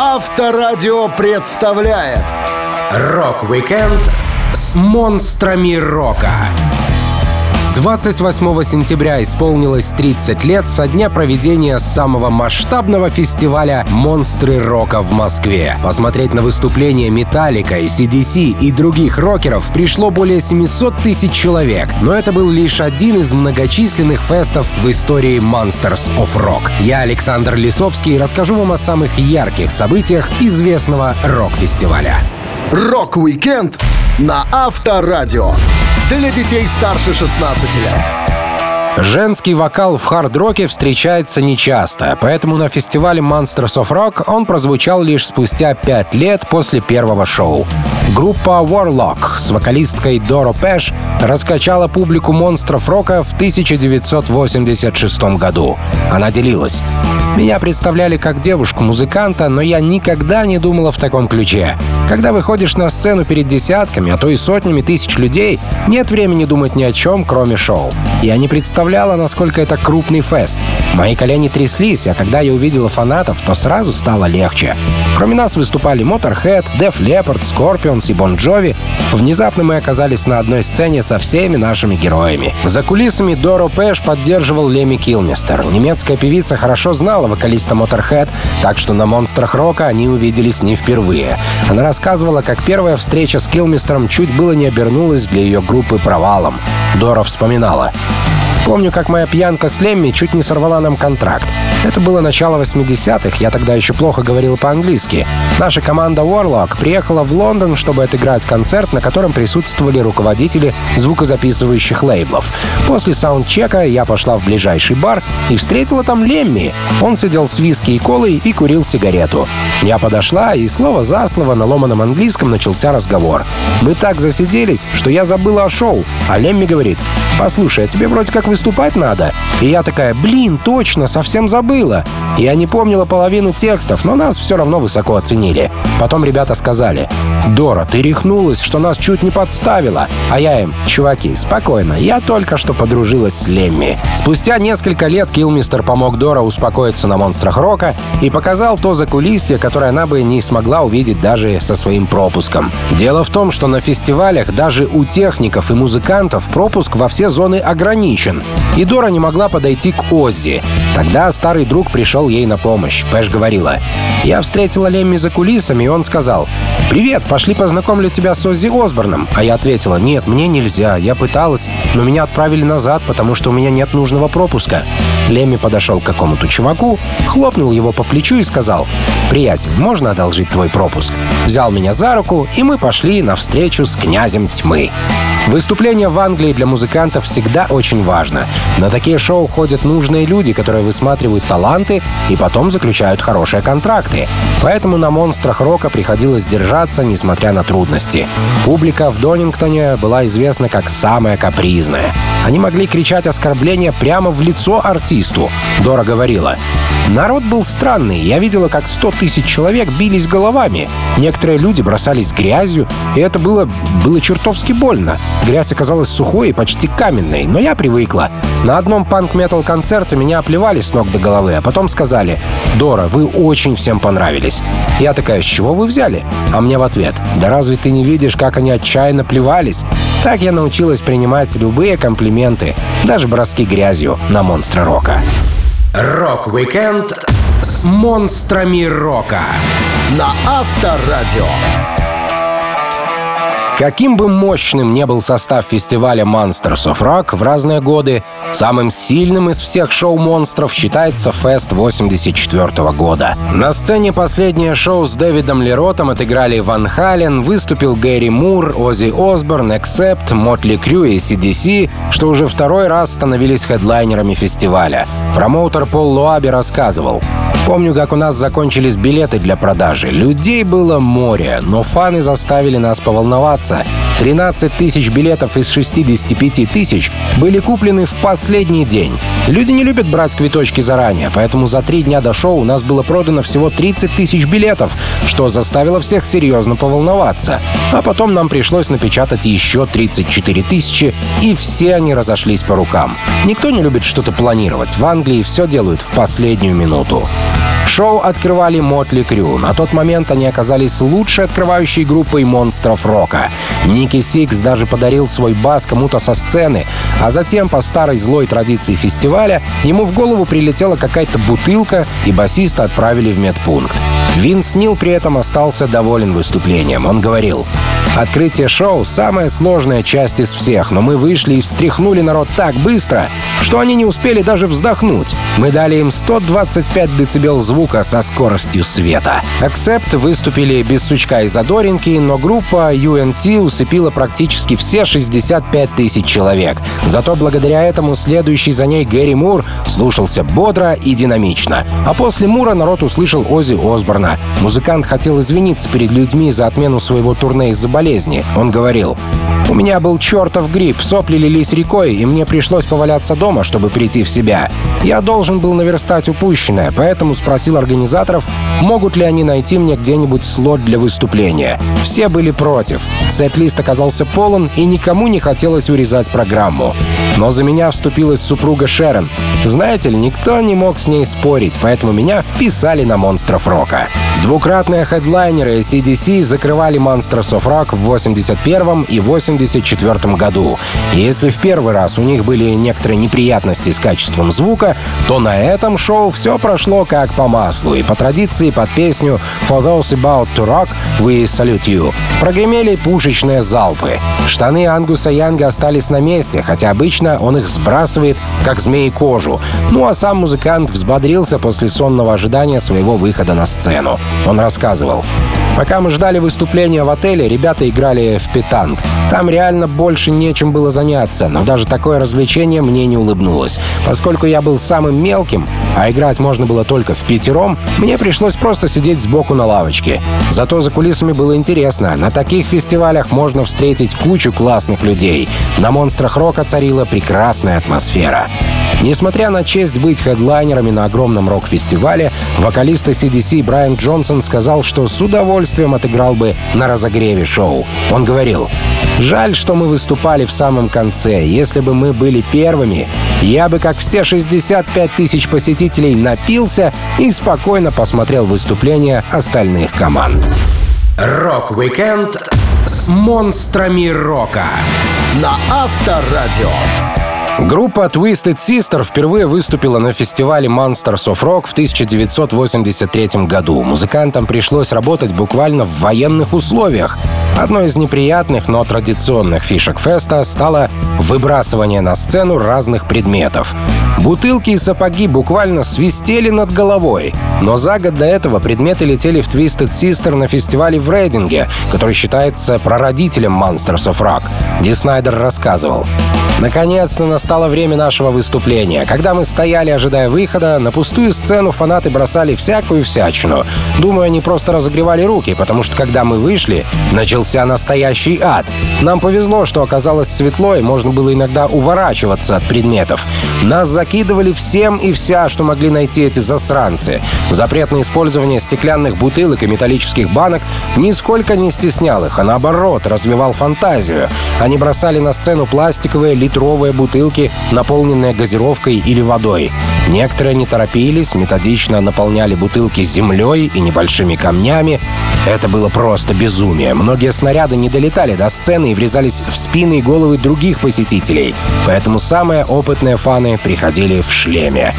Авторадио представляет Рок-викенд с монстрами рока. 28 сентября исполнилось 30 лет со дня проведения самого масштабного фестиваля «Монстры рока» в Москве. Посмотреть на выступления Metallica, AC/DC и других рокеров пришло более 700 тысяч человек, но это был лишь один из многочисленных фестов в истории Monsters of Rock. Я, Александр Лисовский, расскажу вам о самых ярких событиях известного рок-фестиваля. Рок-викенд на Авторадио. Для детей старше 16 лет. Женский вокал в хард-роке встречается нечасто, поэтому на фестивале Monsters of Rock он прозвучал лишь спустя пять лет после первого шоу. Группа Warlock с вокалисткой Доро Пэш раскачала публику монстров рока в 1986 году. Она делилась. Меня представляли как девушку-музыканта, но я никогда не думала в таком ключе. Когда выходишь на сцену перед десятками, а то и сотнями тысяч людей, нет времени думать ни о чем, кроме шоу. Я не представляла, насколько это крупный фест. Мои колени тряслись, а когда я увидела фанатов, то сразу стало легче. Кроме нас выступали Motorhead, Def Leppard, Scorpions и Bon Jovi. Внезапно мы оказались на одной сцене со всеми нашими героями. За кулисами Доро Пэш поддерживал Леми Килмистер. Немецкая певица хорошо знала вокалиста Motorhead, так что на «Монстрах рока» они увиделись не впервые. Она рассказывала, как первая встреча с Килмистером чуть было не обернулась для ее группы провалом. Дора вспоминала. Bye. Помню, как моя пьянка с Лемми чуть не сорвала нам контракт. Это было начало 80-х, я тогда еще плохо говорил по-английски. Наша команда Warlock приехала в Лондон, чтобы отыграть концерт, на котором присутствовали руководители звукозаписывающих лейблов. После саундчека я пошла в ближайший бар и встретила там Лемми. Он сидел с виски и колой и курил сигарету. Я подошла, и слово за слово на ломаном английском начался разговор. Мы так засиделись, что я забыла о шоу, а Лемми говорит, «Послушай, а тебе вроде как выступать надо?» И я такая, «Блин, точно, совсем забыла. Я не помнила половину текстов, но нас все равно высоко оценили. Потом ребята сказали, «Дора, ты рехнулась, что нас чуть не подставила». А я им, «Чуваки, спокойно, я только что подружилась с Лемми». Спустя несколько лет Килмистер помог Дора успокоиться на «Монстрах рока» и показал то закулисье, которое она бы не смогла увидеть даже со своим пропуском. Дело в том, что на фестивалях даже у техников и музыкантов пропуск во все зоны ограничен, и Дора не могла подойти к Оззи. Тогда старый друг пришел ей на помощь. Пэш говорила. «Я встретила Лемми за кулисами, и он сказал, «Привет, пошли познакомлю тебя с Оззи Осборном». А я ответила, «Нет, мне нельзя, я пыталась, но меня отправили назад, потому что у меня нет нужного пропуска». Лемми подошел к какому-то чуваку, хлопнул его по плечу и сказал, «Приятель, можно одолжить твой пропуск?» Взял меня за руку, и мы пошли на встречу с князем тьмы. Выступление в Англии для музыкантов всегда очень важно. На такие шоу ходят нужные люди, которые высматривают таланты и потом заключают хорошие контракты. Поэтому на монстрах рока приходилось держаться, несмотря на трудности. Публика в Донингтоне была известна как самая капризная. Они могли кричать оскорбления прямо в лицо артисту. Дора говорила, «Народ был странный. Я видела, как 100 тысяч человек бились головами. Некоторые люди бросались грязью, и это было, было чертовски больно. Грязь оказалась сухой и почти каменной, но я привыкла. На одном панк-метал концерте меня оплевали с ног до головы, а потом сказали «Дора, вы очень всем понравились». Я такая «С чего вы взяли?» А мне в ответ «Да разве ты не видишь, как они отчаянно плевались?» Так я научилась принимать любые комплименты, даже броски грязью на монстра рока. Рок-викенд с монстрами рока на Авторадио. Каким бы мощным не был состав фестиваля Monsters of Rock в разные годы, самым сильным из всех шоу-монстров считается Фест 84 года. На сцене последнее шоу с Дэвидом Ли Ротом отыграли Van Halen, выступил Гэри Мур, Оззи Осборн, Accept, Mötley Crüe и AC/DC, что уже второй раз становились хедлайнерами фестиваля. Промоутер Пол Луаби рассказывал. Помню, как у нас закончились билеты для продажи. Людей было море, но фаны заставили нас поволноваться. 13 тысяч билетов из 65 тысяч были куплены в последний день. Люди не любят брать квиточки заранее, поэтому за три дня до шоу у нас было продано всего 30 тысяч билетов, что заставило всех серьезно поволноваться. А потом нам пришлось напечатать еще 34 тысячи, и все они разошлись по рукам. Никто не любит что-то планировать. В Англии все делают в последнюю минуту. Шоу открывали Mötley Crüe. На тот момент они оказались лучшей открывающей группой монстров рока. Ники Сикс даже подарил свой бас кому-то со сцены, а затем, по старой злой традиции фестиваля, ему в голову прилетела какая-то бутылка, и басиста отправили в медпункт. Винс Нил при этом остался доволен выступлением. Он говорил, «Открытие шоу — самая сложная часть из всех, но мы вышли и встряхнули народ так быстро, что они не успели даже вздохнуть. Мы дали им 125 дБ звука со скоростью света». Accept выступили без сучка и задоринки, но группа UNT усыпила практически все 65 тысяч человек. Зато благодаря этому следующий за ней Гэри Мур слушался бодро и динамично. А после Мура народ услышал Оззи Осборна. Музыкант хотел извиниться перед людьми за отмену своего турне из-за болезни. Он говорил, «У меня был чертов грипп, сопли лились рекой, и мне пришлось поваляться дома, чтобы прийти в себя. Я должен был наверстать упущенное, поэтому спросил организаторов, могут ли они найти мне где-нибудь слот для выступления. Все были против. Сет-лист оказался полон, и никому не хотелось урезать программу. Но за меня вступилась супруга Шерон. Знаете ли, никто не мог с ней спорить, поэтому меня вписали на монстров рока. Двукратные хедлайнеры CDC закрывали of Rock в 81 и 84 году. Если в первый раз у них были некоторые неприятности с качеством звука, то на этом шоу все прошло как по маслу, и по традиции под песню «For those about to rock, we salute you» прогремели пушечные залпы. Штаны Ангуса Янга остались на месте, хотя обычно он их сбрасывает, как змеи кожу. Ну а сам музыкант взбодрился после сонного ожидания своего выхода на сцену. Он рассказывал. Пока мы ждали выступления в отеле, ребята играли в питанг. Там реально больше нечем было заняться, но даже такое развлечение мне не улыбнулось. Поскольку я был самым мелким, а играть можно было только в пятером, мне пришлось просто сидеть сбоку на лавочке. Зато за кулисами было интересно. На таких фестивалях можно встретить кучу классных людей. На «Монстрах рока» царила прекрасная атмосфера. Несмотря на честь быть хедлайнерами на огромном рок-фестивале, вокалист AC/DC Брайан Джонсон сказал, что с удовольствием отыграл бы на разогреве шоу. Он говорил, «Жаль, что мы выступали в самом конце. Если бы мы были первыми, я бы, как все 65 тысяч посетителей, напился и спокойно посмотрел выступления остальных команд». Рок-викенд С монстрами рока на Авторадио. Группа Twisted Sister впервые выступила на фестивале Monsters of Rock в 1983 году. Музыкантам пришлось работать буквально в военных условиях. Одной из неприятных, но традиционных фишек феста стало выбрасывание на сцену разных предметов. Бутылки и сапоги буквально свистели над головой. Но за год до этого предметы летели в Twisted Sister на фестивале в Рейдинге, который считается прародителем Monsters of Rock. Ди Снайдер рассказывал. Наконец-то настало время нашего выступления. Когда мы стояли, ожидая выхода, на пустую сцену фанаты бросали всякую всячину. Думаю, они просто разогревали руки, потому что когда мы вышли, начался настоящий ад. Нам повезло, что оказалось светло, и можно было иногда уворачиваться от предметов. Нас закидывали всем и вся, что могли найти эти засранцы. Запрет на использование стеклянных бутылок и металлических банок нисколько не стеснял их, а наоборот, развивал фантазию. Они бросали на сцену пластиковые литровые бутылки, наполненные газировкой или водой. Некоторые не торопились, методично наполняли бутылки землей и небольшими камнями. Это было просто безумие. Многие снаряды не долетали до сцены и врезались в спины и головы других посетителей, поэтому самые опытные фаны приходили в шлеме.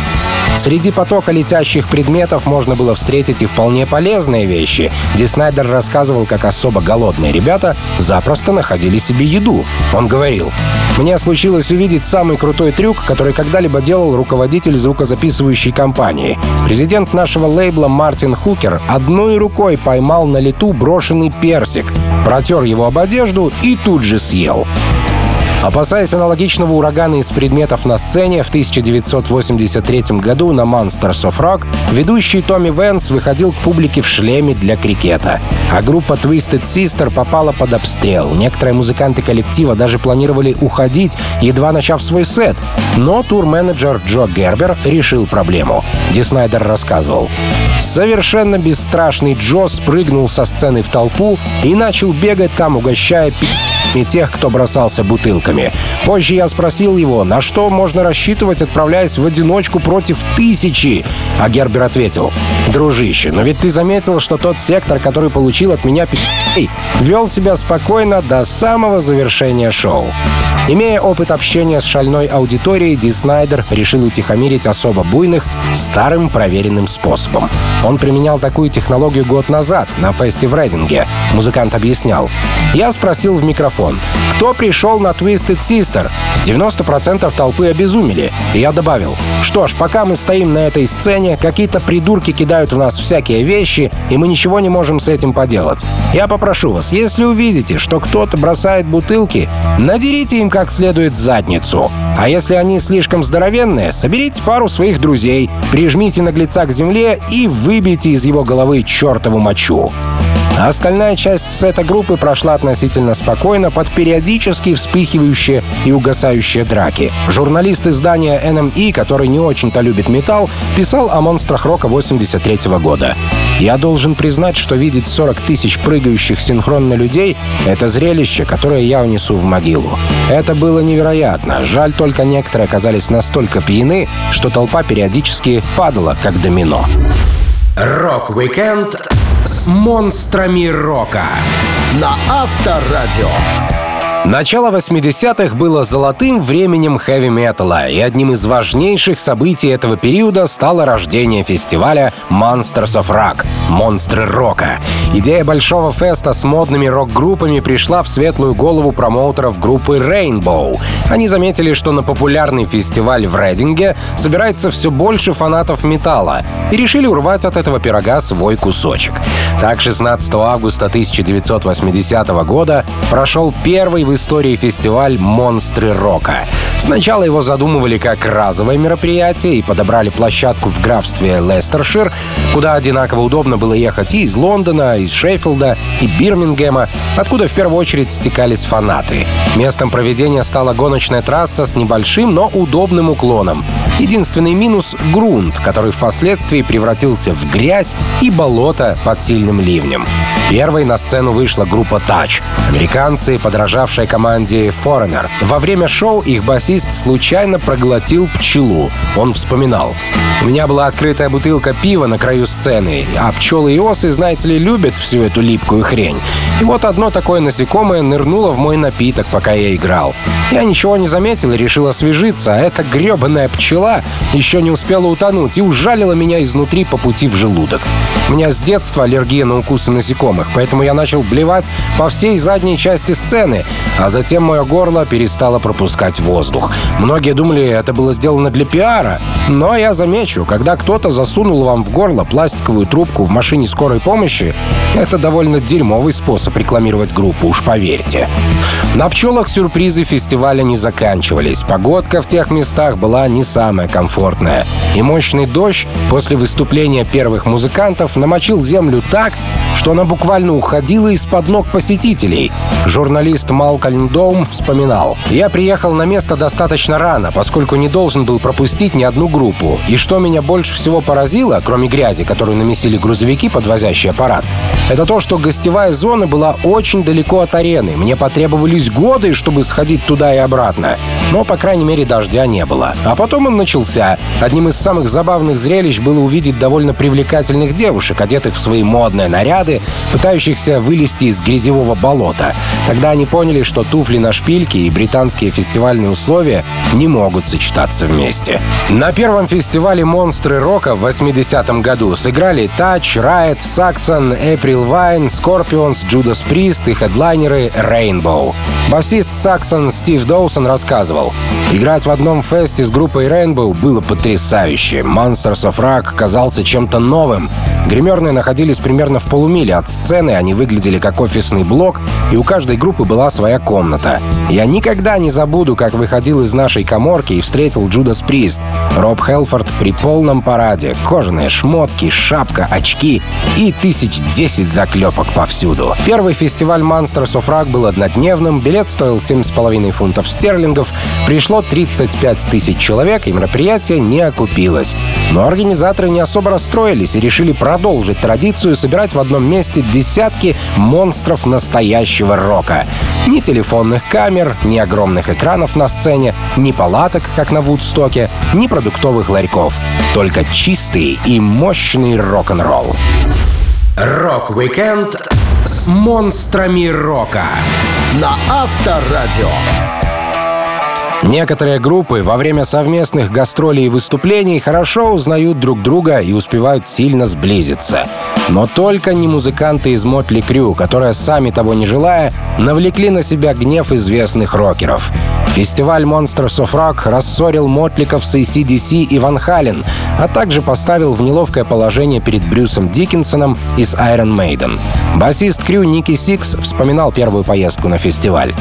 Среди потока летящих предметов можно было встретить и вполне полезные вещи. Ди Снайдер рассказывал, как особо голодные ребята запросто находили себе еду. Он говорил, «Мне случилось увидеть самый крутой трюк, который когда-либо делал руководитель звукозаписывающей компании. Президент нашего лейбла Мартин Хукер одной рукой поймал на лету брошенный персик, протер его об одежду и тут же съел. Опасаясь аналогичного урагана из предметов на сцене, в 1983 году на Monsters of Rock ведущий Томми Венс выходил к публике в шлеме для крикета, а группа Twisted Sister попала под обстрел. Некоторые музыканты коллектива даже планировали уходить, едва начав свой сет, но тур-менеджер Джо Гербер решил проблему. Ди Снайдер рассказывал. Совершенно бесстрашный Джо спрыгнул со сцены в толпу и начал бегать там, угощая пи*** и тех, кто бросался бутылками. Позже я спросил его, на что можно рассчитывать, отправляясь в одиночку против тысячи. А Гербер ответил, дружище, но ведь ты заметил, что тот сектор, который получил от меня пи***, вел себя спокойно до самого завершения шоу. Имея опыт общения с шальной аудиторией, Ди Снайдер решил утихомирить особо буйных старым проверенным способом. Он применял такую технологию год назад на фесте в Рейдинге. Музыкант объяснял. Я спросил в микрофон, кто пришел на Twisted Sister? 90% толпы обезумели. И я добавил, что ж, пока мы стоим на этой сцене, какие-то придурки кидают в нас всякие вещи, и мы ничего не можем с этим поделать. Я попрошу вас, если увидите, что кто-то бросает бутылки, надерите им как следует задницу. А если они слишком здоровенные, соберите пару своих друзей, прижмите наглеца к земле и выбейте из его головы чертову мочу. А остальная часть сета группы прошла относительно спокойно под периодически вспыхивающие и угасающие драки. Журналист издания NME, который не очень-то любит металл, писал о монстрах рока 83 -го года. «Я должен признать, что видеть 40 тысяч прыгающих синхронно людей — это зрелище, которое я унесу в могилу. Это было невероятно. Жаль только некоторые оказались настолько пьяны, что толпа периодически падала, как домино». Рок-викенд с монстрами рока на Авторадио. Начало 80-х было золотым временем хэви-металла, и одним из важнейших событий этого периода стало рождение фестиваля Monsters of Rock — «Монстры рока». Идея большого феста с модными рок-группами пришла в светлую голову промоутеров группы Rainbow. Они заметили, что на популярный фестиваль в Рейдинге собирается все больше фанатов металла, и решили урвать от этого пирога свой кусочек. Так, 16 августа 1980 года прошел первый в истории фестиваль «Монстры рока». Сначала его задумывали как разовое мероприятие и подобрали площадку в графстве Лестершир, куда одинаково удобно было ехать и из Лондона, из Шеффилда, и Бирмингема, откуда в первую очередь стекались фанаты. Местом проведения стала гоночная трасса с небольшим, но удобным уклоном. Единственный минус — грунт, который впоследствии превратился в грязь и болото под сильным ливнем. Первой на сцену вышла группа Touch, американцы, подражавшие команде Foreigner. Во время шоу их басист случайно проглотил пчелу. Он вспоминал. «У меня была открытая бутылка пива на краю сцены, а пчелы и осы, знаете ли, любят всю эту липкую хрень. И вот одно такое насекомое нырнуло в мой напиток, пока я играл. Я ничего не заметил и решил освежиться, а эта гребаная пчела еще не успела утонуть и ужалила меня изнутри по пути в желудок. У меня с детства аллергия на укусы насекомых, поэтому я начал блевать по всей задней части сцены, а затем мое горло перестало пропускать воздух. Многие думали, это было сделано для пиара, но я замечу, когда кто-то засунул вам в горло пластиковую трубку в машине скорой помощи, это довольно дерьмовый способ рекламировать группу, уж поверьте. На пчелах сюрпризы фестиваля не заканчивались. Погодка в тех местах была не самая комфортная. И мощный дождь после выступления первых музыкантов намочил землю так, что она буквально уходила из-под ног посетителей. Журналист Малкольм Доум вспоминал. «Я приехал на место достаточно рано, поскольку не должен был пропустить ни одну группу. И что меня больше всего поразило, кроме грязи, которую намесили грузовики, подвозящие аппарат, это то, что гостевая зона была очень далеко от арены. Мне потребовались годы, чтобы сходить туда и обратно. Но, по крайней мере, дождя не было. А потом он начался. Одним из самых забавных зрелищ было увидеть довольно привлекательных девушек, одетых в свои модные наряды, пытающихся вылезти из грязевого болота. Тогда они поняли, что туфли на шпильке и британские фестивальные условия не могут сочетаться вместе. На первом фестивале «Монстры рока» в 80-м году сыграли Touch, Riot, Saxon, April Wine, Scorpions, Judas Priest и хедлайнеры Rainbow. Басист Saxon Стив Доусон рассказывал, Oh. Играть в одном фесте с группой Rainbow было потрясающе. Monsters of Rock казался чем-то новым. Гримерные находились примерно в полумиле от сцены, они выглядели как офисный блок, и у каждой группы была своя комната. Я никогда не забуду, как выходил из нашей коморки и встретил Джудас Прист. Роб Хелфорд при полном параде. Кожаные шмотки, шапка, очки и тысяч десять заклепок повсюду. Первый фестиваль Monsters of Rock был однодневным, билет стоил 7,5 фунтов стерлингов, пришло 35 тысяч человек, и мероприятие не окупилось. Но организаторы не особо расстроились и решили продолжить традицию собирать в одном месте десятки монстров настоящего рока. Ни телефонных камер, ни огромных экранов на сцене, ни палаток, как на Вудстоке, ни продуктовых ларьков. Только чистый и мощный рок-н-ролл. Рок-викенд с монстрами рока на Авторадио. Некоторые группы во время совместных гастролей и выступлений хорошо узнают друг друга и успевают сильно сблизиться. Но только не музыканты из Mötley Crüe, которые, сами того не желая, навлекли на себя гнев известных рокеров. Фестиваль Monsters of Rock рассорил Мотликов с AC/DC и Van Halen, а также поставил в неловкое положение перед Брюсом Диккенсоном из Iron Maiden. Басист Крю Ники Сикс вспоминал первую поездку на фестиваль.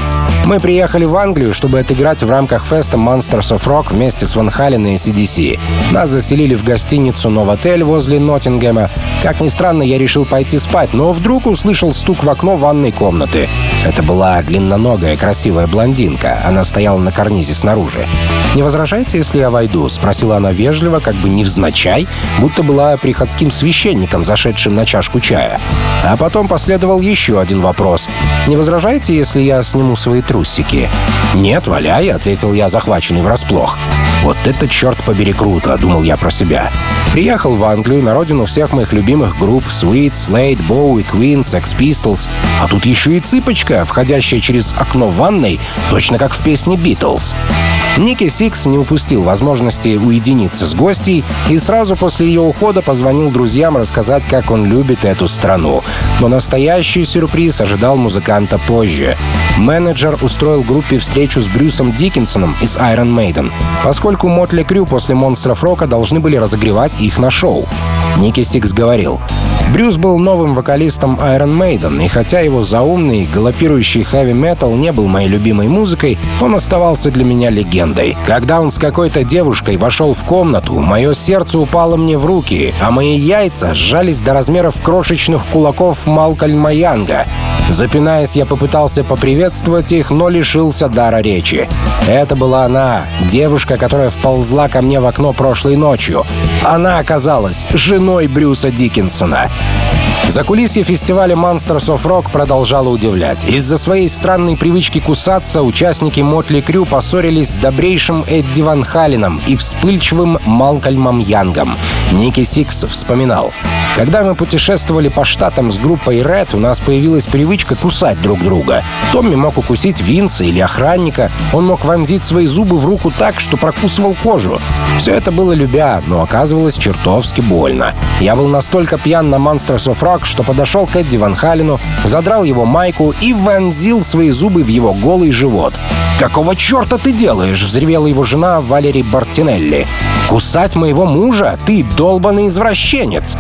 «Мы приехали в Англию, чтобы отыграть в рамках феста Monsters of Rock вместе с Ван Хален и ACDC. Нас заселили в гостиницу Новотель возле Ноттингема. Как ни странно, я решил пойти спать, но вдруг услышал стук в окно ванной комнаты. Это была длинноногая красивая блондинка. Она стояла на карнизе снаружи. «Не возражаете, если я войду?» — спросила она вежливо, как бы невзначай, будто была приходским священником, зашедшим на чашку чая. А потом последовал еще один вопрос. «Не возражаете, если я сниму свои трусики?» «Нет, валяй», — ответил я, захваченный врасплох. «Вот это, черт побери, круто», — думал я про себя. Приехал в Англию, на родину всех моих любимых групп Sweet, Slade, Bowie, Queen, Sex Pistols. А тут еще и цыпочка, входящая через окно ванной, точно как в песне «Битлз». Ники Сикс не упустил возможности уединиться с гостьей и сразу после ее ухода позвонил друзьям рассказать, как он любит эту страну. Но настоящий сюрприз ожидал музыканта позже. Менеджер устроил группе встречу с Брюсом Диккенсоном из Iron Maiden, поскольку Mötley Crüe после «Монстров Рока» должны были разогревать их на шоу. Ники Сикс говорил, Брюс был новым вокалистом Iron Maiden, и хотя его заумный, галопирующий хэви-метал не был моей любимой музыкой, он оставался для меня легендой. Когда он с какой-то девушкой вошел в комнату, мое сердце упало мне в руки, а мои яйца сжались до размеров крошечных кулаков Малкольма Янга. Запинаясь, я попытался поприветствовать их, но лишился дара речи. Это была она, девушка, которая вползла ко мне в окно прошлой ночью. Она оказалась женой Брюса Диккенсона. Закулисье фестиваля Monsters of Rock продолжало удивлять. Из-за своей странной привычки кусаться участники Mötley Crüe поссорились с добрейшим Эдди Ван Халеном и вспыльчивым Малкольмом Янгом. Ники Сикс вспоминал. Когда мы путешествовали по штатам с группой Red, у нас появилась привычка кусать друг друга. Томми мог укусить Винса или охранника. Он мог вонзить свои зубы в руку так, что прокусывал кожу. Все это было любя, но оказывалось чертовски больно. Я был настолько пьян на Monsters of Rock, что подошел к Эдди Ван Халину, задрал его майку и вонзил свои зубы в его голый живот. «Какого черта ты делаешь?» — взревела его жена Валерий Бартинелли. «Кусать моего мужа? Ты долбанный извращенец!»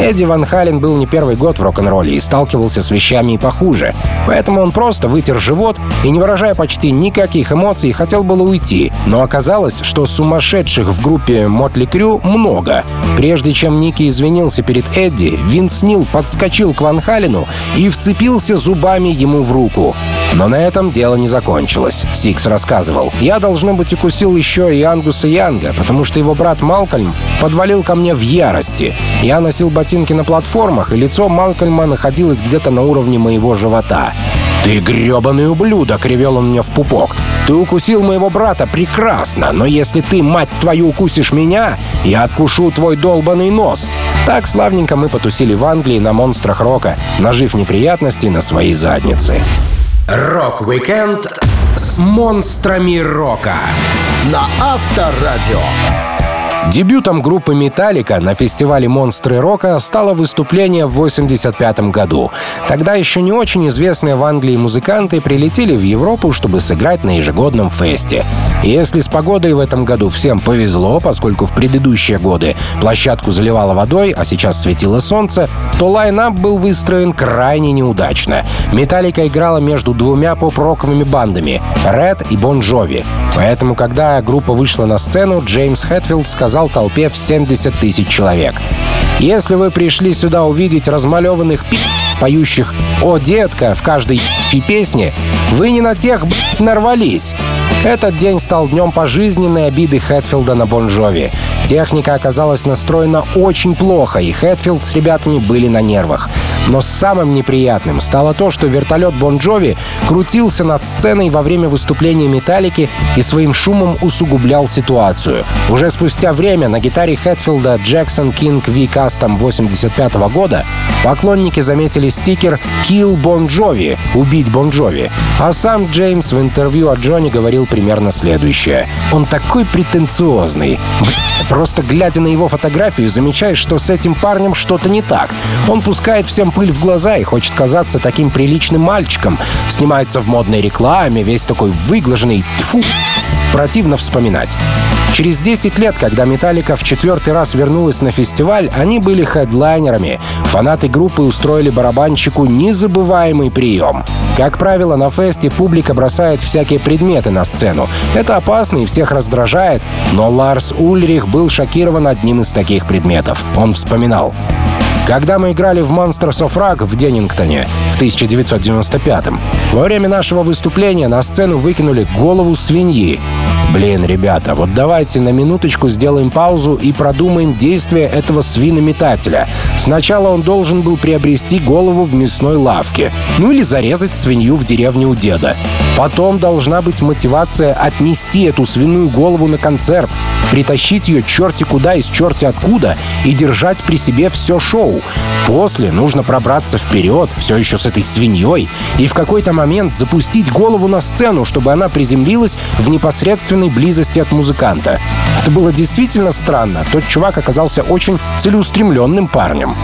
Эдди Ван Хален был не первый год в рок-н-ролле и сталкивался с вещами и похуже. Поэтому он просто вытер живот и, не выражая почти никаких эмоций, хотел было уйти. Но оказалось, что сумасшедших в группе Mötley Crüe много. Прежде чем Ники извинился перед Эдди, Винс Нил подскочил к Ван Халену и вцепился зубами ему в руку. Но на этом дело не закончилось. Сикс рассказывал. «Я, должно быть, укусил еще и Ангуса Янга, потому что его брат Малкольм подвалил ко мне в ярости. Я носил ботинки на платформах, и лицо Малкольма находилось где-то на уровне моего живота. «Ты грёбаный ублюдок!» — ревел он мне в пупок. «Ты укусил моего брата, прекрасно, но если ты, мать твою, укусишь меня, я откушу твой долбанный нос!» Так славненько мы потусили в Англии на монстрах рока, нажив неприятностей на свои задницы. Рок-викенд с монстрами рока на Авторадио. Дебютом группы «Металлика» на фестивале «Монстры рока» стало выступление в 1985 году. Тогда еще не очень известные в Англии музыканты прилетели в Европу, чтобы сыграть на ежегодном фесте. Если с погодой в этом году всем повезло, поскольку в предыдущие годы площадку заливало водой, а сейчас светило солнце, то лайнап был выстроен крайне неудачно. Металлика играла между двумя поп-роковыми бандами — Red и Bon Jovi. Поэтому, когда группа вышла на сцену, Джеймс Хэтфилд сказал толпе в 70 тысяч человек. Если вы пришли сюда увидеть размалеванных пи***, поющих «О, детка» в каждой песне, вы не на тех нарвались. Этот день стал днем пожизненной обиды Хэтфилда на Бон Джови. Техника оказалась настроена очень плохо, и Хэтфилд с ребятами были на нервах. Но самым неприятным стало то, что вертолет Бон Джови крутился над сценой во время выступления «Металлики» и своим шумом усугублял ситуацию. Уже спустя время на гитаре Хэтфилда Jackson King V Custom 85 года поклонники заметили стикер «Kill Bon Jovi» — «Убить Бон Джови». А сам Джеймс в интервью о Джонни говорил примерно следующее. «Он такой претенциозный. Просто глядя на его фотографию, замечаешь, что с этим парнем что-то не так. Он пускает всем пыль в глаза и хочет казаться таким приличным мальчиком. Снимается в модной рекламе, весь такой выглаженный. Тьфу, противно вспоминать. Через 10 лет, когда «Металлика» в четвертый раз вернулась на фестиваль, они были хедлайнерами. Фанаты группы устроили барабанщику незабываемый прием. Как правило, на фесте публика бросает всякие предметы на сцену. Это опасно и всех раздражает, но Ларс Ульрих был шокирован одним из таких предметов. Он вспоминал. Когда мы играли в Monsters of Rock в Деннингтоне 1995-м, во время нашего выступления на сцену выкинули голову свиньи. Блин, ребята, вот давайте на минуточку сделаем паузу и продумаем действия этого свинометателя. Сначала он должен был приобрести голову в мясной лавке, ну или зарезать свинью в деревне у деда. Потом должна быть мотивация отнести эту свиную голову на концерт, притащить ее черти куда из черти откуда и держать при себе все шоу. После нужно пробраться вперед, все еще с этой свиньей, и в какой-то момент запустить голову на сцену, чтобы она приземлилась в непосредственной близости от музыканта. Это было действительно странно. Тот чувак оказался очень целеустремленным парнем.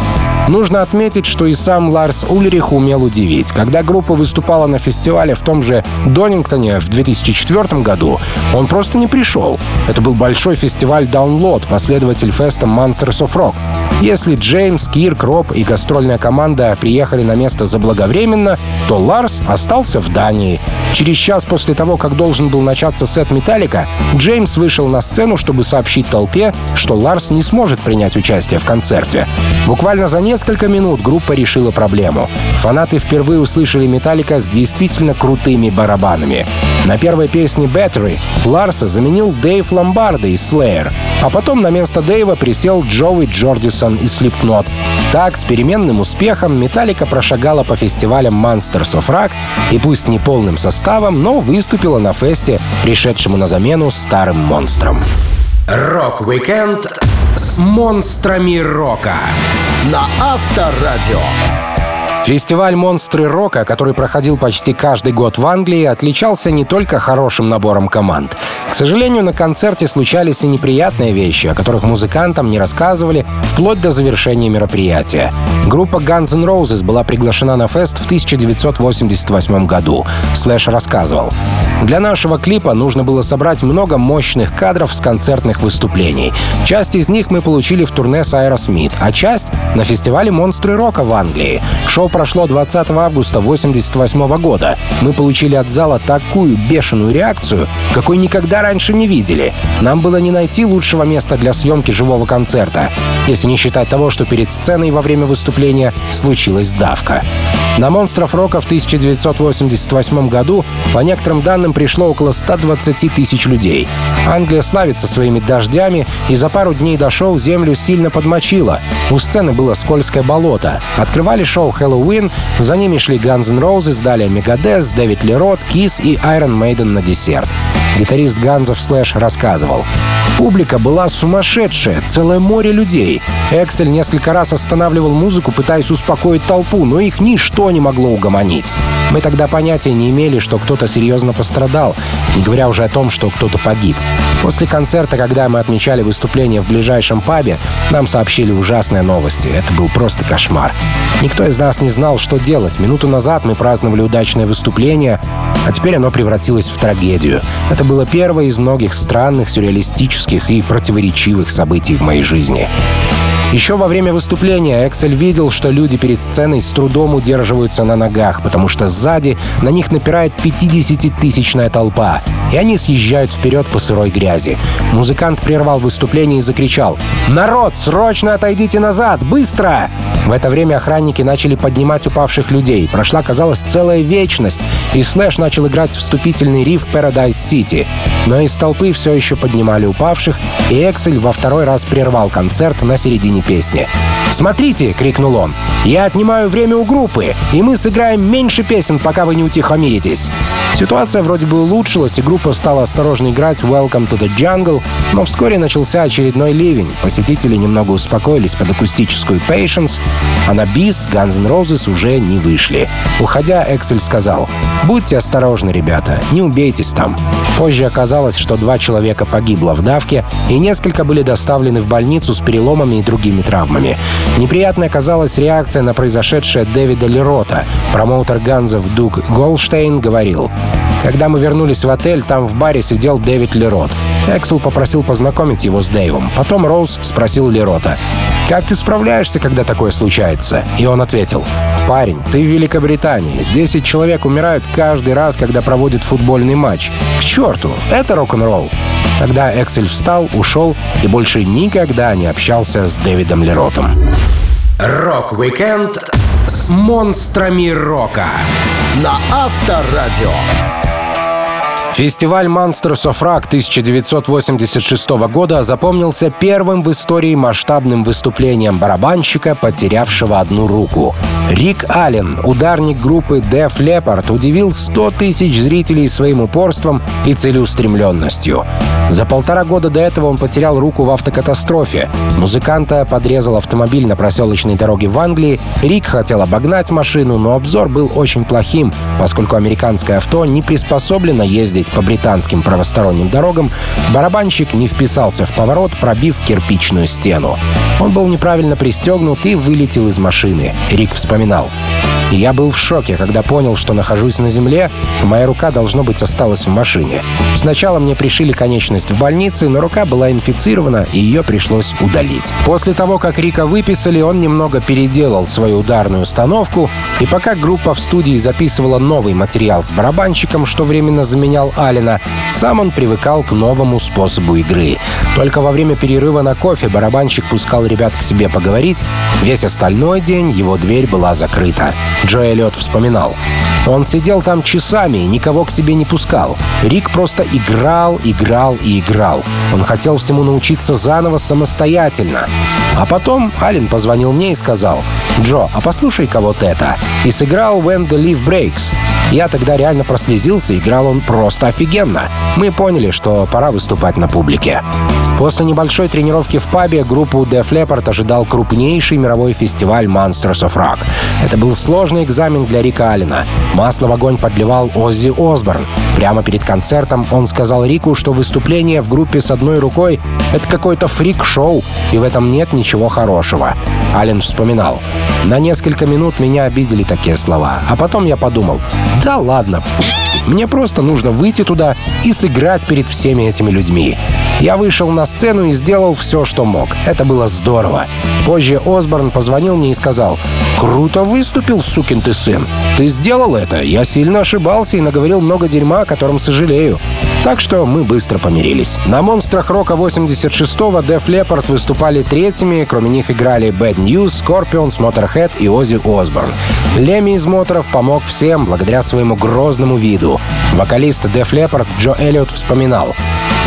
Нужно отметить, что и сам Ларс Ульрих умел удивить. Когда группа выступала на фестивале в том же Донингтоне в 2004 году, он просто не пришел. Это был большой фестиваль Download, последователь феста Monsters of Rock. Если Джеймс, Кирк, Роб и гастрольная команда приехали на место заблаговременно, то Ларс остался в Дании. Через час после того, как должен был начаться сет Металлика, Джеймс вышел на сцену, чтобы сообщить толпе, что Ларс не сможет принять участие в концерте. Буквально за несколько минут группа решила проблему. Фанаты впервые услышали Металлика с действительно крутыми барабанами. На первой песне «Battery» Ларса заменил Дэйв Ломбарда из Slayer, а потом на место Дэйва присел Джоуи Джордисон из Slipknot. Так, с переменным успехом Металлика прошагала по фестивалям Monsters of Rock и пусть не полным составом, но выступила на фесте, пришедшему на замену старым монстрам. Рок-викенд С монстрами рока. на Авторадио. Фестиваль «Монстры рока», который проходил почти каждый год в Англии, отличался не только хорошим набором команд. К сожалению, на концерте случались и неприятные вещи, о которых музыкантам не рассказывали вплоть до завершения мероприятия. Группа Guns N' Roses была приглашена на фест в 1988 году. Слэш рассказывал. Для нашего клипа нужно было собрать много мощных кадров с концертных выступлений. Часть из них мы получили в турне с Aerosmith, а часть — на фестивале «Монстры рока» в Англии. Шоу прошло 20 августа 1988 года. Мы получили от зала такую бешеную реакцию, какой никогда раньше не видели. Нам было не найти лучшего места для съемки живого концерта, если не считать того, что перед сценой во время выступления случилась давка. На «Монстров рока» в 1988 году, по некоторым данным, пришло около 120 тысяч людей. Англия славится своими дождями, и за пару дней до шоу землю сильно подмочило. У сцены было скользкое болото. Открывали шоу «Хэллоуин», за ними шли Guns N' Roses, далее Megadeth, Дэвид Лерот, Kiss и Iron Maiden на десерт. Гитарист Ганзов Слэш рассказывал. Публика была сумасшедшая, целое море людей. Эксель несколько раз останавливал музыку, пытаясь успокоить толпу, но их ничто не могло угомонить. Мы тогда понятия не имели, что кто-то серьезно пострадал, не говоря уже о том, что кто-то погиб. После концерта, когда мы отмечали выступление в ближайшем пабе, нам сообщили ужасные новости. Это был просто кошмар. Никто из нас не знал, что делать. Минуту назад мы праздновали удачное выступление, а теперь оно превратилось в трагедию. Это было первое из многих странных, сюрреалистических и противоречивых событий в моей жизни. Еще во время выступления Эксель видел, что люди перед сценой с трудом удерживаются на ногах, потому что сзади на них напирает 50-тысячная толпа, и они съезжают вперед по сырой грязи. Музыкант прервал выступление и закричал «Народ, срочно отойдите назад! Быстро!» В это время охранники начали поднимать упавших людей. Прошла, казалось, целая вечность, и Слэш начал играть вступительный риф Paradise City. Но из толпы все еще поднимали упавших, и Эксель во второй раз прервал концерт на середине песни. «Смотрите!» — крикнул он. «Я отнимаю время у группы, и мы сыграем меньше песен, пока вы не утихомиритесь». Ситуация вроде бы улучшилась, и группа стала осторожно играть «Welcome to the Jungle», но вскоре начался очередной ливень. Посетители немного успокоились под акустическую «Patience», а на бис Guns N' Roses уже не вышли. Уходя, Эксель сказал, «Будьте осторожны, ребята, не убейтесь там». Позже оказалось, что два человека погибло в давке, и несколько были доставлены в больницу с переломами и другими травмами. Неприятной оказалась реакция на произошедшее Дэвида Лерота. Промоутер Ганзов Дуг Голштейн говорил, когда мы вернулись в отель, там в баре сидел Дэвид Лерот. Эксел попросил познакомить его с Дэйвом. Потом Роуз спросил Лерота, «Как ты справляешься, когда такое случается?» И он ответил, «Парень, ты в Великобритании. Десять человек умирают каждый раз, когда проводят футбольный матч. К черту, это рок-н-ролл!» Тогда Эксель встал, ушел и больше никогда не общался с Дэвидом Ли Ротом. Рок-викенд С монстрами рока на Авторадио. Фестиваль Monsters of Rock 1986 года запомнился первым в истории масштабным выступлением барабанщика, потерявшего одну руку. Рик Аллен, ударник группы Def Leppard, удивил 100 тысяч зрителей своим упорством и целеустремленностью. За полтора года до этого он потерял руку в автокатастрофе. Музыканта подрезал автомобиль на проселочной дороге в Англии. Рик хотел обогнать машину, но обзор был очень плохим, поскольку американское авто не приспособлено ездить по британским правосторонним дорогам. Барабанщик не вписался в поворот, пробив кирпичную стену. Он был неправильно пристегнут и вылетел из машины. Рик вспоминал. Я был в шоке, когда понял, что нахожусь на земле, моя рука, должно быть, осталась в машине. Сначала мне пришили конечность в больнице, но рука была инфицирована, и ее пришлось удалить. После того, как Рика выписали, он немного переделал свою ударную установку, и пока группа в студии записывала новый материал с барабанщиком, что временно заменял Алина, сам он привыкал к новому способу игры. Только во время перерыва на кофе барабанщик пускал ребят к себе поговорить, весь остальной день его дверь была закрыта. Джо Эллиот вспоминал. Он сидел там часами и никого к себе не пускал. Рик просто играл, играл и играл. Он хотел всему научиться заново самостоятельно. А потом Ален позвонил мне и сказал, «Джо, а послушай-ка вот это». И сыграл «When the Leaf Breaks». Я тогда реально прослезился, играл он просто офигенно. Мы поняли, что пора выступать на публике. После небольшой тренировки в пабе группу Def Leppard ожидал крупнейший мировой фестиваль Monsters of Rock. Это был сложный экзамен для Рика Аллена. Масло в огонь подливал Оззи Осборн. Прямо перед концертом он сказал Рику, что выступление в группе с одной рукой — это какой-то фрик-шоу, и в этом нет ничего хорошего. Аллен вспоминал. На несколько минут меня обидели такие слова, а потом я подумал, да ладно, мне просто нужно выйти туда и сыграть перед всеми этими людьми. Я вышел на сцену и сделал все, что мог. Это было здорово. Позже Осборн позвонил мне и сказал, «Круто выступил, сукин ты сын. Ты сделал это. Я сильно ошибался и наговорил много дерьма, о котором сожалею». Так что мы быстро помирились. На «Монстрах рока» 86-го Def Leppard выступали третьими. Кроме них играли Bad News, Scorpions, Motorhead и Оззи Осборн. Леми из Моторов помог всем благодаря своему грозному виду. Вокалист Def Leppard Джо Эллиот вспоминал.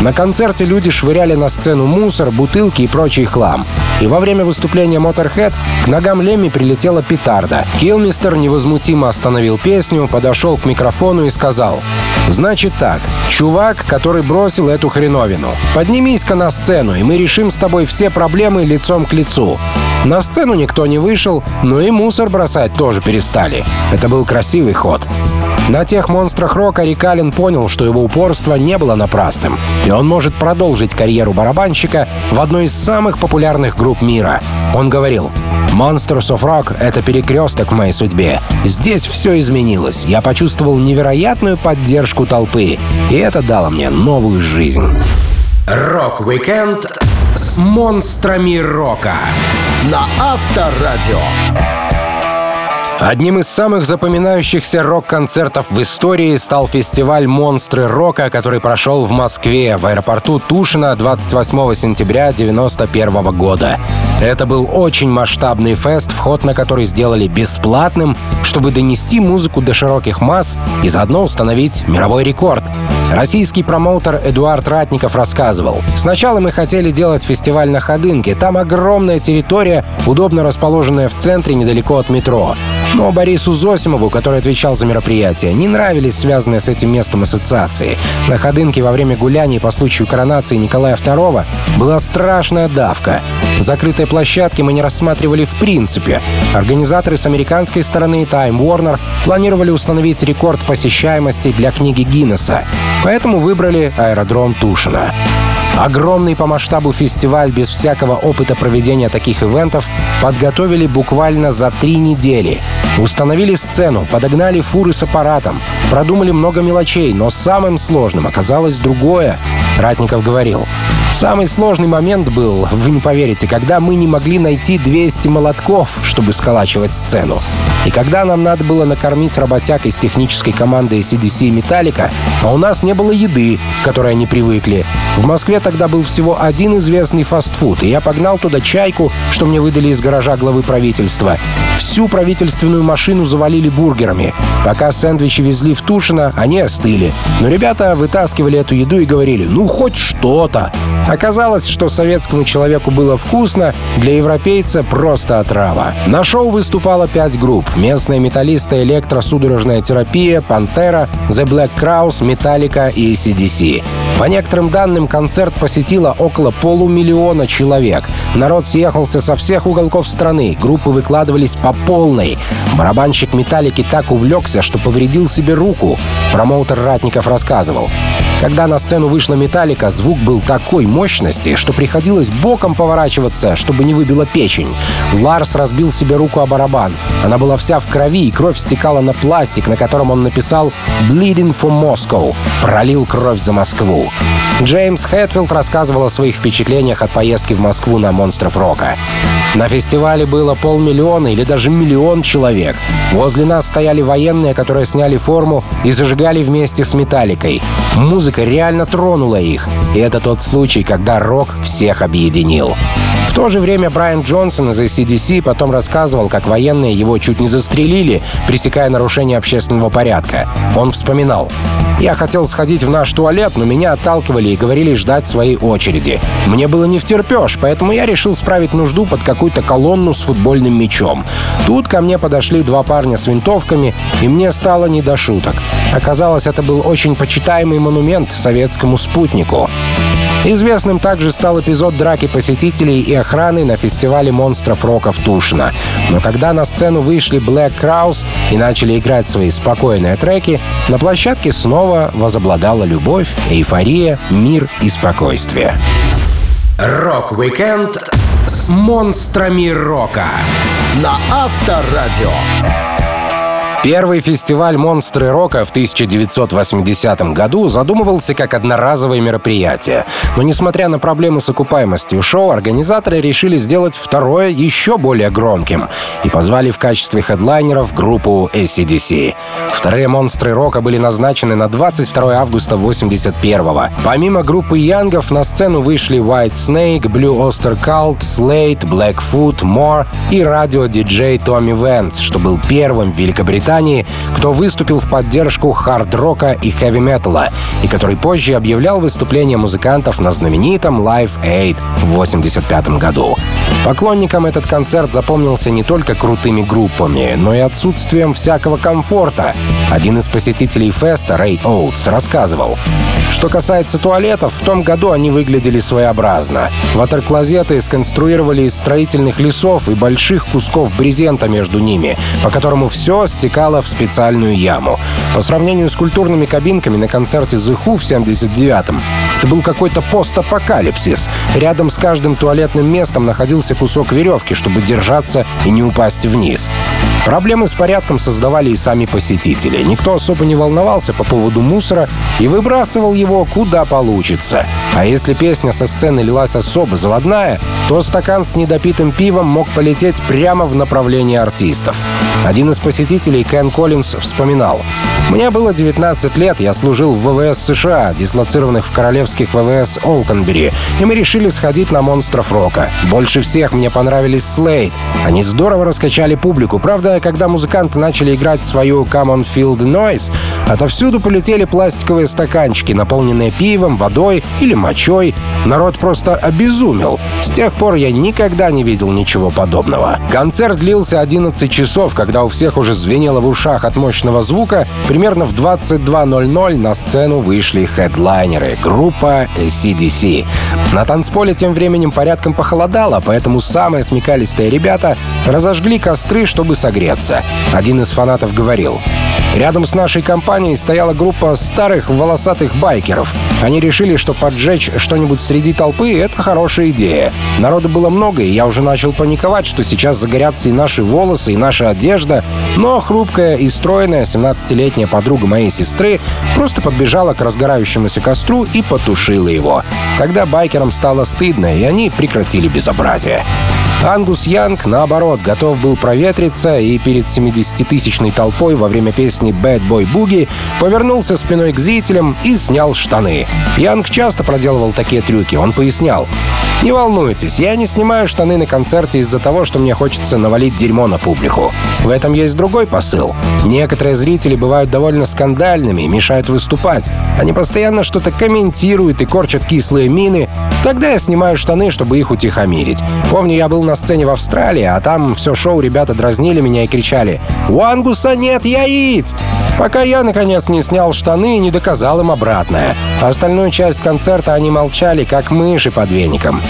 На концерте люди швыряли на сцену мусор, бутылки и прочий хлам. И во время выступления Motorhead к ногам Лемми прилетела петарда. Килмистер невозмутимо остановил песню, подошел к микрофону и сказал «Значит так, чувак, который бросил эту хреновину, поднимись-ка на сцену, и мы решим с тобой все проблемы лицом к лицу». На сцену никто не вышел, но и мусор бросать тоже перестали. Это был красивый ход. На тех монстрах рока Рикалин понял, что его упорство не было напрасным, и он может продолжить карьеру барабанщика в одной из самых популярных групп мира. Он говорил, Monsters of Rock — это перекресток в моей судьбе. Здесь все изменилось. Я почувствовал невероятную поддержку толпы, и это дало мне новую жизнь. Рок-викенд С монстрами рока. На Авторадио. Одним из самых запоминающихся рок-концертов в истории стал фестиваль «Монстры рока», который прошел в Москве в аэропорту Тушино 28 сентября 1991 года. Это был очень масштабный фест, вход на который сделали бесплатным, чтобы донести музыку до широких масс и заодно установить мировой рекорд. Российский промоутер Эдуард Ратников рассказывал. Сначала мы хотели делать фестиваль на Ходынке. Там огромная территория, удобно расположенная в центре, недалеко от метро. Но Борису Зосимову, который отвечал за мероприятие, не нравились связанные с этим местом ассоциации. На Ходынке во время гуляний по случаю коронации Николая II была страшная давка. Закрытой площадки мы не рассматривали в принципе. Организаторы с американской стороны Time Warner планировали установить рекорд посещаемости для книги Гиннесса. Поэтому выбрали аэродром Тушино. Огромный по масштабу фестиваль без всякого опыта проведения таких ивентов подготовили буквально за три недели. Установили сцену, подогнали фуры с аппаратом, продумали много мелочей, но самым сложным оказалось другое. Ратников говорил, Самый сложный момент был, вы не поверите, когда мы не могли найти 200 молотков, чтобы сколачивать сцену. И когда нам надо было накормить работяг из технической команды CDC и Металлика, а у нас не было еды, к которой они привыкли. В Москве тогда был всего один известный фастфуд, и я погнал туда чайку, что мне выдали из гаража главы правительства. Всю правительственную машину завалили бургерами. Пока сэндвичи везли в Тушино, они остыли. Но ребята вытаскивали эту еду и говорили, ну хоть что-то. Оказалось, что советскому человеку было вкусно, для европейца просто отрава. На шоу выступало пять групп. Местные металлисты электросудорожная терапия, Пантера, The Black Crowes, Металлика и ACDC. По некоторым данным, концерт посетило около полумиллиона человек. Народ съехался со всех уголков страны, группы выкладывались по полной. Барабанщик Металлики так увлекся, что повредил себе руку. Промоутер Ратников рассказывал. Когда на сцену вышла Металлика, звук был такой мощности, что приходилось боком поворачиваться, чтобы не выбила печень. Ларс разбил себе руку о барабан. Она была вся в крови, и кровь стекала на пластик, на котором он написал «Bleeding for Moscow» — «Пролил кровь за Москву». Джеймс Хэтфилд рассказывал о своих впечатлениях от поездки в Москву на «Монстров рока». На фестивале было полмиллиона или даже миллион человек. Возле нас стояли военные, которые сняли форму и зажигали вместе с «Металликой». Музыка реально тронула их, и это тот случай, когда рок всех объединил. В то же время Брайан Джонсон из ACDC потом рассказывал, как военные его чуть не застрелили, пресекая нарушение общественного порядка. Он вспоминал. «Я хотел сходить в наш туалет, но меня отталкивали и говорили ждать своей очереди. Мне было не втерпешь, поэтому я решил справить нужду под какую-то колонну с футбольным мячом. Тут ко мне подошли два парня с винтовками, и мне стало не до шуток. Оказалось, это был очень почитаемый монумент советскому спутнику. Известным также стал эпизод драки посетителей и охраны на фестивале монстров рока в Тушино. Но когда на сцену вышли Black Crowes и начали играть свои спокойные треки, на площадке снова возобладала любовь, эйфория, мир и спокойствие. Рок-викенд С монстрами рока. на Авторадио. Первый фестиваль «Монстры рока» в 1980 году задумывался как одноразовое мероприятие. Но несмотря на проблемы с окупаемостью шоу, организаторы решили сделать второе еще более громким и позвали в качестве хедлайнеров группу ACDC. Вторые «Монстры рока» были назначены на 22 августа 81 -го. Помимо группы Янгов на сцену вышли White Snake, Blue Oyster Cult, Slate, Blackfoot, More и радио-диджей Томми Венс, что был первым в Великобритании Британии, кто выступил в поддержку хард-рока и хэви-металла, и который позже объявлял выступление музыкантов на знаменитом Live Aid в 1985 году. Поклонникам этот концерт запомнился не только крутыми группами, но и отсутствием всякого комфорта. Один из посетителей феста, Рэй Оутс, рассказывал, что касается туалетов, в том году они выглядели своеобразно. Ватерклозеты сконструировали из строительных лесов и больших кусков брезента между ними, по которому все стекало в специальную яму. По сравнению с культурными кабинками на концерте The Who в 79-м, это был какой-то постапокалипсис. Рядом с каждым туалетным местом находился кусок веревки, чтобы держаться и не упасть вниз. Проблемы с порядком создавали и сами посетители. Никто особо не волновался по поводу мусора и выбрасывал его куда получится. А если песня со сцены лилась особо заводная, то стакан с недопитым пивом мог полететь прямо в направлении артистов. Один из посетителей, Кен Коллинз, вспоминал. «Мне было 19 лет, я служил в ВВС США, дислоцированных в королевских ВВС Олконбери, и мы решили сходить на монстров рока. Больше всех мне понравились Слейд. Они здорово раскачали публику. Правда, когда музыканты начали играть свою Come on Feel the Noise, отовсюду полетели пластиковые стаканчики, наполненные пивом, водой или мочой. Народ просто обезумел. С тех пор я никогда не видел ничего подобного. Концерт длился 11 часов, когда у всех уже звенело в ушах от мощного звука. Примерно в 22.00 на сцену вышли хедлайнеры, группа CDC. На танцполе тем временем порядком похолодало, поэтому самые смекалистые ребята разожгли костры, чтобы согреться. Один из фанатов говорил, Рядом с нашей компанией стояла группа старых волосатых байкеров. Они решили, что поджечь что-нибудь среди толпы — это хорошая идея. Народу было много, и я уже начал паниковать, что сейчас загорятся и наши волосы, и наша одежда. Но хрупкая и стройная 17-летняя подруга моей сестры просто подбежала к разгорающемуся костру и потушила его. Тогда байкерам стало стыдно, и они прекратили безобразие. Ангус Янг, наоборот, готов был проветриться и перед 70-тысячной толпой во время песни «Bad Boy Boogie» повернулся спиной к зрителям и снял штаны. Янг часто проделывал такие трюки, он пояснял. «Не волнуйтесь, я не снимаю штаны на концерте из-за того, что мне хочется навалить дерьмо на публику. В этом есть другой посыл. Некоторые зрители бывают довольно скандальными и мешают выступать. Они постоянно что-то комментируют и корчат кислые мины. Тогда я снимаю штаны, чтобы их утихомирить. Помню, я был на сцене в Австралии, а там все шоу ребята дразнили меня и кричали «У Ангуса нет яиц!» Пока я, наконец, не снял штаны и не доказал им обратное. Остальную часть концерта они молчали, как мыши под веником.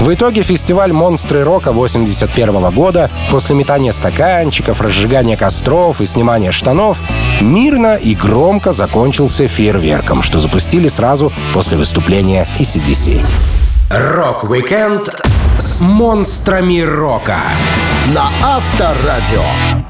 В итоге фестиваль «Монстры рока» 81 года, после метания стаканчиков, разжигания костров и снимания штанов, мирно и громко закончился фейерверком, что запустили сразу после выступления AC/DC. Рок-викенд с монстрами рока на Авторадио.